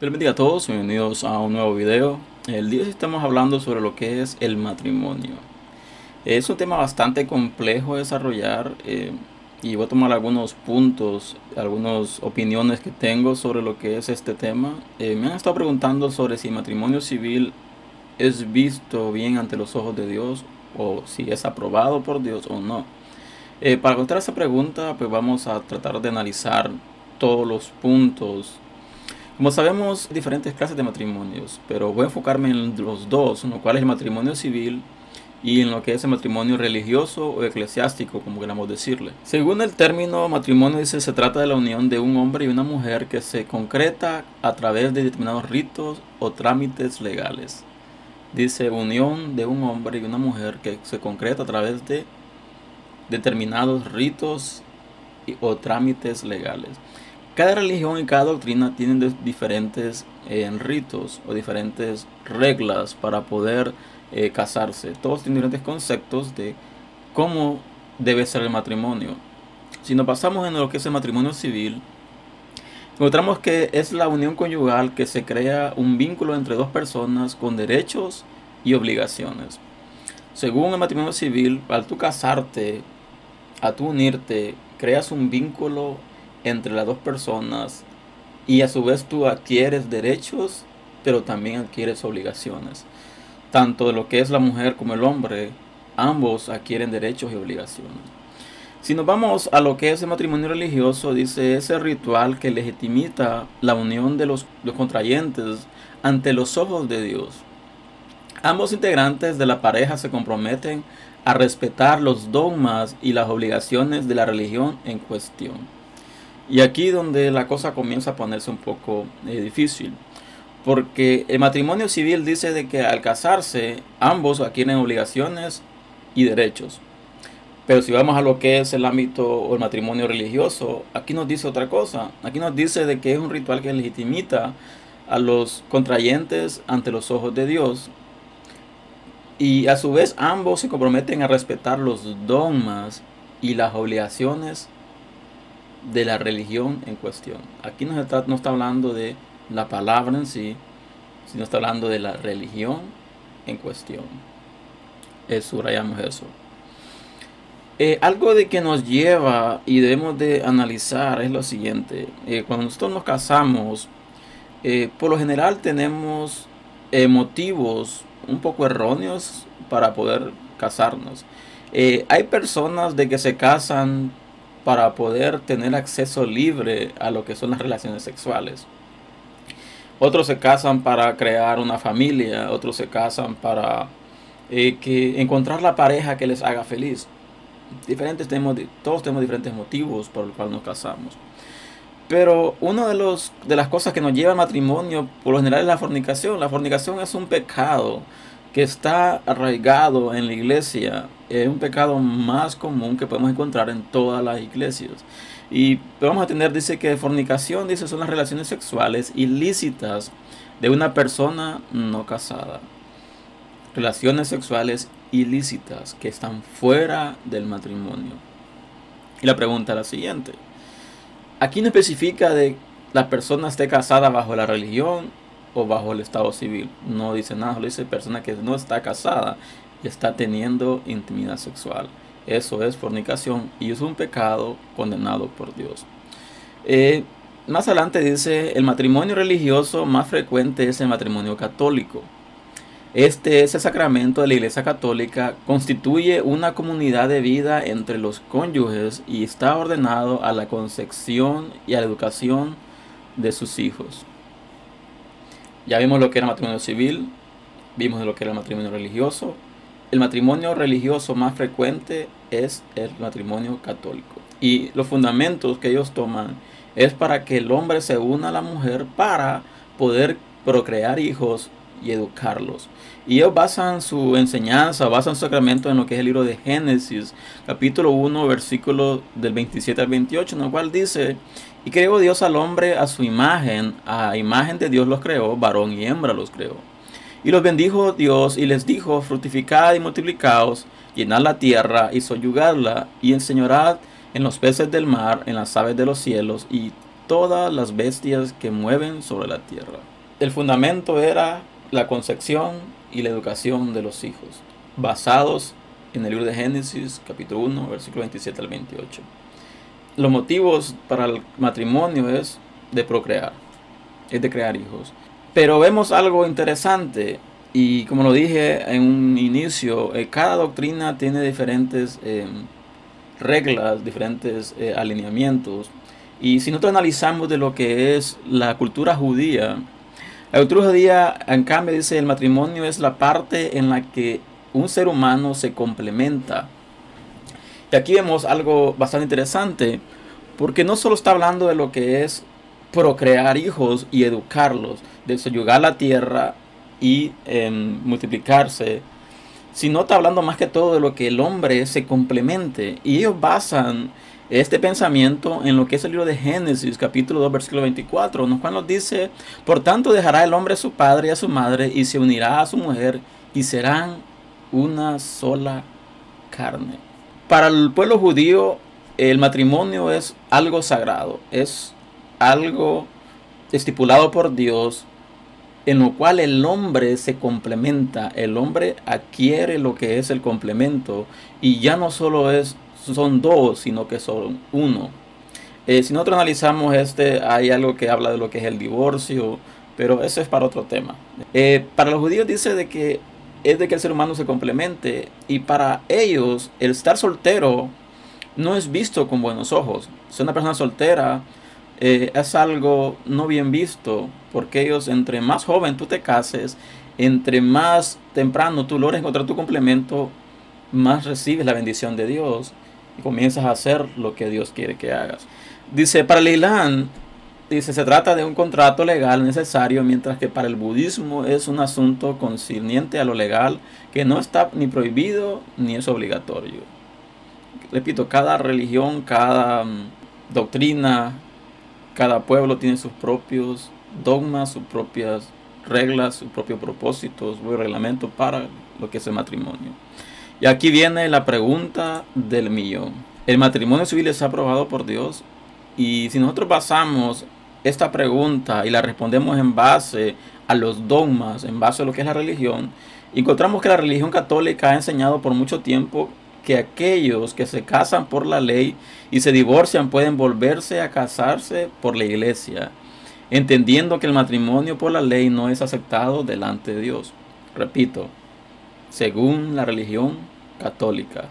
Bienvenidos a todos, bienvenidos a un nuevo video. El día de hoy estamos hablando sobre lo que es el matrimonio. Es un tema bastante complejo de desarrollar eh, y voy a tomar algunos puntos, algunas opiniones que tengo sobre lo que es este tema. Eh, me han estado preguntando sobre si matrimonio civil es visto bien ante los ojos de Dios o si es aprobado por Dios o no. Eh, para contestar esa pregunta, pues vamos a tratar de analizar todos los puntos como sabemos, diferentes clases de matrimonios, pero voy a enfocarme en los dos, en lo cual es el matrimonio civil y en lo que es el matrimonio religioso o eclesiástico, como queramos decirle. Según el término matrimonio, dice se trata de la unión de un hombre y una mujer que se concreta a través de determinados ritos o trámites legales. Dice unión de un hombre y una mujer que se concreta a través de determinados ritos o trámites legales. Cada religión y cada doctrina tienen diferentes eh, ritos o diferentes reglas para poder eh, casarse. Todos tienen diferentes conceptos de cómo debe ser el matrimonio. Si nos pasamos en lo que es el matrimonio civil, encontramos que es la unión conyugal que se crea un vínculo entre dos personas con derechos y obligaciones. Según el matrimonio civil, al tú casarte, a tú unirte, creas un vínculo entre las dos personas y a su vez tú adquieres derechos, pero también adquieres obligaciones. Tanto de lo que es la mujer como el hombre, ambos adquieren derechos y obligaciones. Si nos vamos a lo que es el matrimonio religioso, dice ese ritual que legitimita la unión de los, contrayentes ante los ojos de Dios. Ambos integrantes de la pareja se comprometen a respetar los dogmas y las obligaciones de la religión en cuestión. Y aquí donde la cosa comienza a ponerse un poco eh, difícil. Porque el matrimonio civil dice de que al casarse ambos adquieren obligaciones y derechos. Pero si vamos a lo que es el ámbito o el matrimonio religioso, aquí nos dice otra cosa. Aquí nos dice de que es un ritual que legitimita a los contrayentes ante los ojos de Dios. Y a su vez ambos se comprometen a respetar los dogmas y las obligaciones de la religión en cuestión. Aquí no está, no está hablando de la palabra en sí, sino está hablando de la religión en cuestión. Es subrayamos eso. Eh, algo de que nos lleva y debemos de analizar es lo siguiente. Eh, cuando nosotros nos casamos, eh, por lo general tenemos motivos un poco erróneos para poder casarnos. hay personas de que se casan para poder tener acceso libre a lo que son las relaciones sexuales. Otros se casan para crear una familia, otros se casan para que encontrar la pareja que les haga feliz. Diferentes tenemos, todos tenemos diferentes motivos por los cuales nos casamos. Pero una de, los, de las cosas que nos lleva al matrimonio, por lo general, es la fornicación. La fornicación es un pecado que está arraigado en la iglesia es un pecado más común que podemos encontrar en todas las iglesias. Y vamos a tener, dice que fornicación, dice, son las relaciones sexuales ilícitas de una persona no casada. Relaciones sexuales ilícitas que están fuera del matrimonio. Y la pregunta es la siguiente. Aquí no especifica de la persona esté casada bajo la religión o bajo el estado civil. No dice nada, lo dice persona que no está casada y está teniendo intimidad sexual. Eso es fornicación y es un pecado condenado por Dios. Eh, más adelante dice, el matrimonio religioso más frecuente es el matrimonio católico. Este es el sacramento de la Iglesia Católica, constituye una comunidad de vida entre los cónyuges y está ordenado a la concepción y a la educación de sus hijos. Ya vimos lo que era el matrimonio civil, vimos lo que era el matrimonio religioso. El matrimonio religioso más frecuente es el matrimonio católico. Y los fundamentos que ellos toman es para que el hombre se una a la mujer para poder procrear hijos y educarlos. Y ellos basan su enseñanza, basan su sacramento en lo que es el libro de Génesis, capítulo 1, versículo del 27 al 28, en el cual dice, y creó Dios al hombre a su imagen, a imagen de Dios los creó, varón y hembra los creó. Y los bendijo Dios y les dijo, fructificad y multiplicaos, llenad la tierra y soyugadla, y enseñorad en los peces del mar, en las aves de los cielos, y todas las bestias que mueven sobre la tierra. El fundamento era la concepción y la educación de los hijos, basados en el libro de Génesis, capítulo 1, versículo 27 al 28. Los motivos para el matrimonio es de procrear, es de crear hijos. Pero vemos algo interesante y como lo dije en un inicio, eh, cada doctrina tiene diferentes em, reglas, diferentes eh, alineamientos. Y si nosotros analizamos de lo que es la cultura judía, cultura judía en cambio dice el matrimonio es la parte en la que un ser humano se complementa. Y aquí vemos algo bastante interesante, porque no solo está hablando de lo que es procrear hijos y educarlos, de soyugar la tierra y em, multiplicarse, sino está hablando más que todo de lo que el hombre se complemente. Y ellos basan este pensamiento en lo que es el libro de Génesis, capítulo 2, versículo 24, en cual nos dice, por tanto dejará el hombre a su padre y a su madre y se unirá a su mujer y serán una sola carne. Para el pueblo judío, el matrimonio es algo sagrado, es algo estipulado por Dios en lo cual el hombre se complementa, el hombre adquiere lo que es el complemento y ya no solo es, son dos, sino que son uno. Eh, si nosotros analizamos este, hay algo que habla de lo que es el divorcio, pero eso es para otro tema. Eh, para los judíos dice de que es de que el ser humano se complemente y para ellos el estar soltero no es visto con buenos ojos. Si una persona soltera eh, es algo no bien visto, porque ellos entre más joven tú te cases, entre más temprano tú logres encontrar tu complemento, más recibes la bendición de Dios comienzas a hacer lo que Dios quiere que hagas. Dice, para el Islam, dice, se trata de un contrato legal necesario, mientras que para el budismo es un asunto concerniente a lo legal que no está ni prohibido ni es obligatorio. Repito, cada religión, cada mm, doctrina, cada pueblo tiene sus propios dogmas, sus propias reglas, sus propios propósitos, su reglamento para lo que es el matrimonio. Y aquí viene la pregunta del millón. El matrimonio civil es aprobado por Dios y si nosotros basamos esta pregunta y la respondemos en base a los dogmas, en base a lo que es la religión, encontramos que la religión católica ha enseñado por mucho tiempo que aquellos que se casan por la ley y se divorcian pueden volverse a casarse por la iglesia, entendiendo que el matrimonio por la ley no es aceptado delante de Dios. Repito, según la religión católica.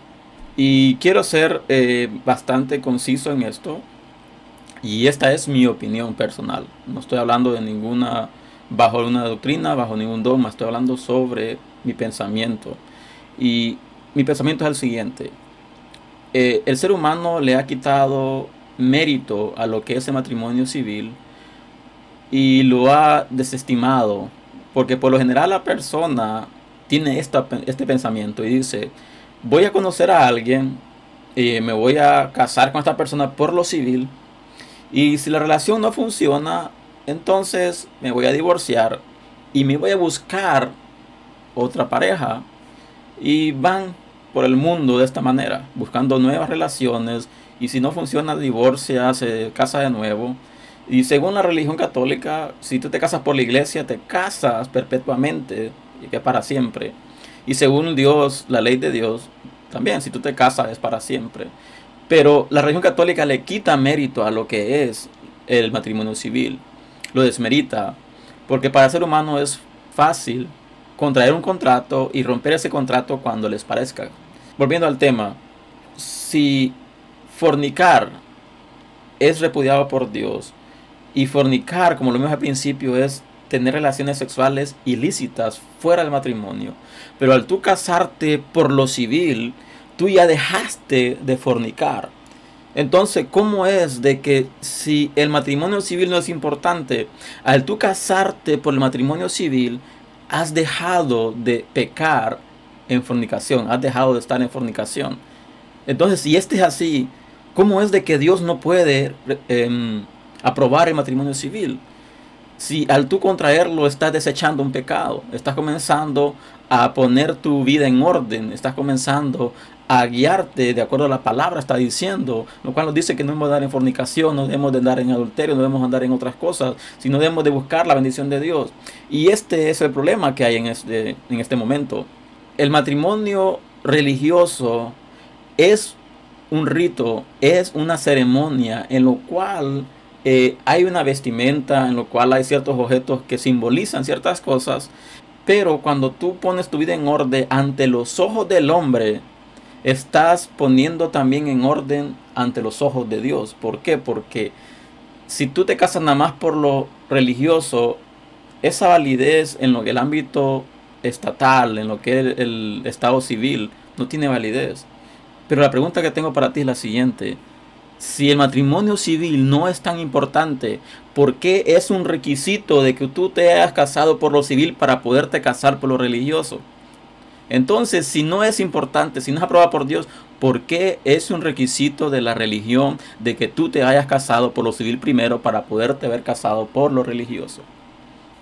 Y quiero ser eh, bastante conciso en esto. Y esta es mi opinión personal. No estoy hablando de ninguna, bajo una doctrina, bajo ningún dogma. Estoy hablando sobre mi pensamiento. Y mi pensamiento es el siguiente. Eh, el ser humano le ha quitado mérito a lo que es el matrimonio civil y lo ha desestimado. Porque por lo general la persona tiene este pensamiento y dice, voy a conocer a alguien, y me voy a casar con esta persona por lo civil y si la relación no funciona, entonces me voy a divorciar y me voy a buscar otra pareja y van por el mundo de esta manera, buscando nuevas relaciones y si no funciona divorcia, se casa de nuevo. Y según la religión católica, si tú te casas por la iglesia, te casas perpetuamente y que para siempre. Y según Dios, la ley de Dios, también si tú te casas es para siempre. Pero la religión católica le quita mérito a lo que es el matrimonio civil, lo desmerita, porque para el ser humano es fácil contraer un contrato y romper ese contrato cuando les parezca volviendo al tema, si fornicar es repudiado por Dios y fornicar, como lo vimos al principio, es tener relaciones sexuales ilícitas fuera del matrimonio, pero al tú casarte por lo civil, tú ya dejaste de fornicar. Entonces, ¿cómo es de que si el matrimonio civil no es importante, al tú casarte por el matrimonio civil, has dejado de pecar en fornicación, has dejado de estar en fornicación. Entonces, si este es así, ¿cómo es de que Dios no puede em, aprobar el matrimonio civil? Si al tú contraerlo estás desechando un pecado, estás comenzando a poner tu vida en orden, estás comenzando a guiarte de acuerdo a la palabra está diciendo, lo cual nos dice que no debemos dar en fornicación, no debemos de andar en adulterio, no debemos andar en otras cosas, sino debemos de buscar la bendición de Dios. Y este es el problema que hay en este, en este momento. El matrimonio religioso es un rito, es una ceremonia en lo cual eh, hay una vestimenta, en lo cual hay ciertos objetos que simbolizan ciertas cosas, pero cuando tú pones tu vida en orden ante los ojos del hombre, estás poniendo también en orden ante los ojos de Dios. ¿Por qué? Porque si tú te casas nada más por lo religioso, esa validez en lo que el ámbito estatal, en lo que es el estado civil, no tiene validez. Pero la pregunta que tengo para ti es la siguiente. Si el matrimonio civil no es tan importante, ¿por qué es un requisito de que tú te hayas casado por lo civil para poderte casar por lo religioso? Entonces, si no es importante, si no es aprobado por Dios, ¿por qué es un requisito de la religión de que tú te hayas casado por lo civil primero para poderte haber casado por lo religioso?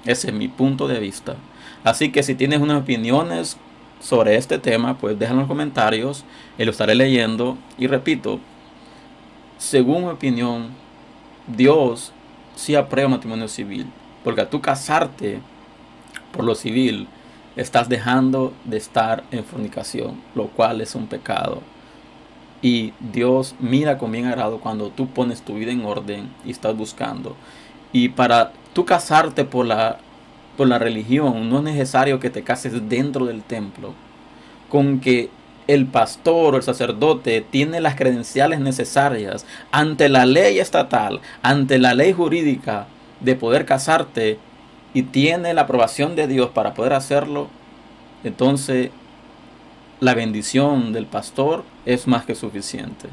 Ese es mi punto de vista. Así que si tienes unas opiniones sobre este tema, pues déjalo en los comentarios y lo estaré leyendo. Y repito, según mi opinión, Dios sí aprueba matrimonio civil. Porque a tú casarte por lo civil, estás dejando de estar en fornicación, lo cual es un pecado. Y Dios mira con bien agrado cuando tú pones tu vida en orden y estás buscando. Y para tú casarte por la, por la religión, no es necesario que te cases dentro del templo. Con que el pastor o el sacerdote tiene las credenciales necesarias ante la ley estatal, ante la ley jurídica de poder casarte, y tiene la aprobación de Dios para poder hacerlo, entonces la bendición del pastor es más que suficiente.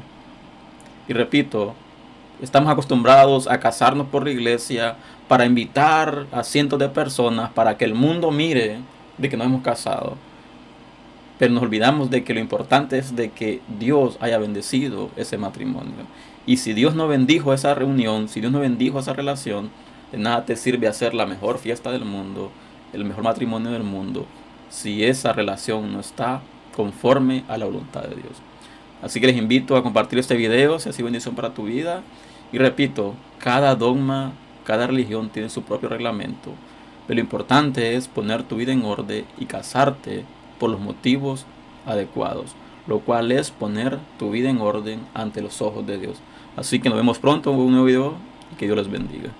Y repito, estamos acostumbrados a casarnos por la iglesia para invitar a cientos de personas para que el mundo mire de que nos hemos casado. Pero nos olvidamos de que lo importante es de que Dios haya bendecido ese matrimonio. Y si Dios no bendijo esa reunión, si Dios no bendijo esa relación, de nada te sirve hacer la mejor fiesta del mundo, el mejor matrimonio del mundo, si esa relación no está conforme a la voluntad de Dios. Así que les invito a compartir este video si ha sido bendición para tu vida. Y repito, cada dogma, cada religión tiene su propio reglamento. Pero lo importante es poner tu vida en orden y casarte por los motivos adecuados, lo cual es poner tu vida en orden ante los ojos de Dios. Así que nos vemos pronto en un nuevo video y que Dios les bendiga.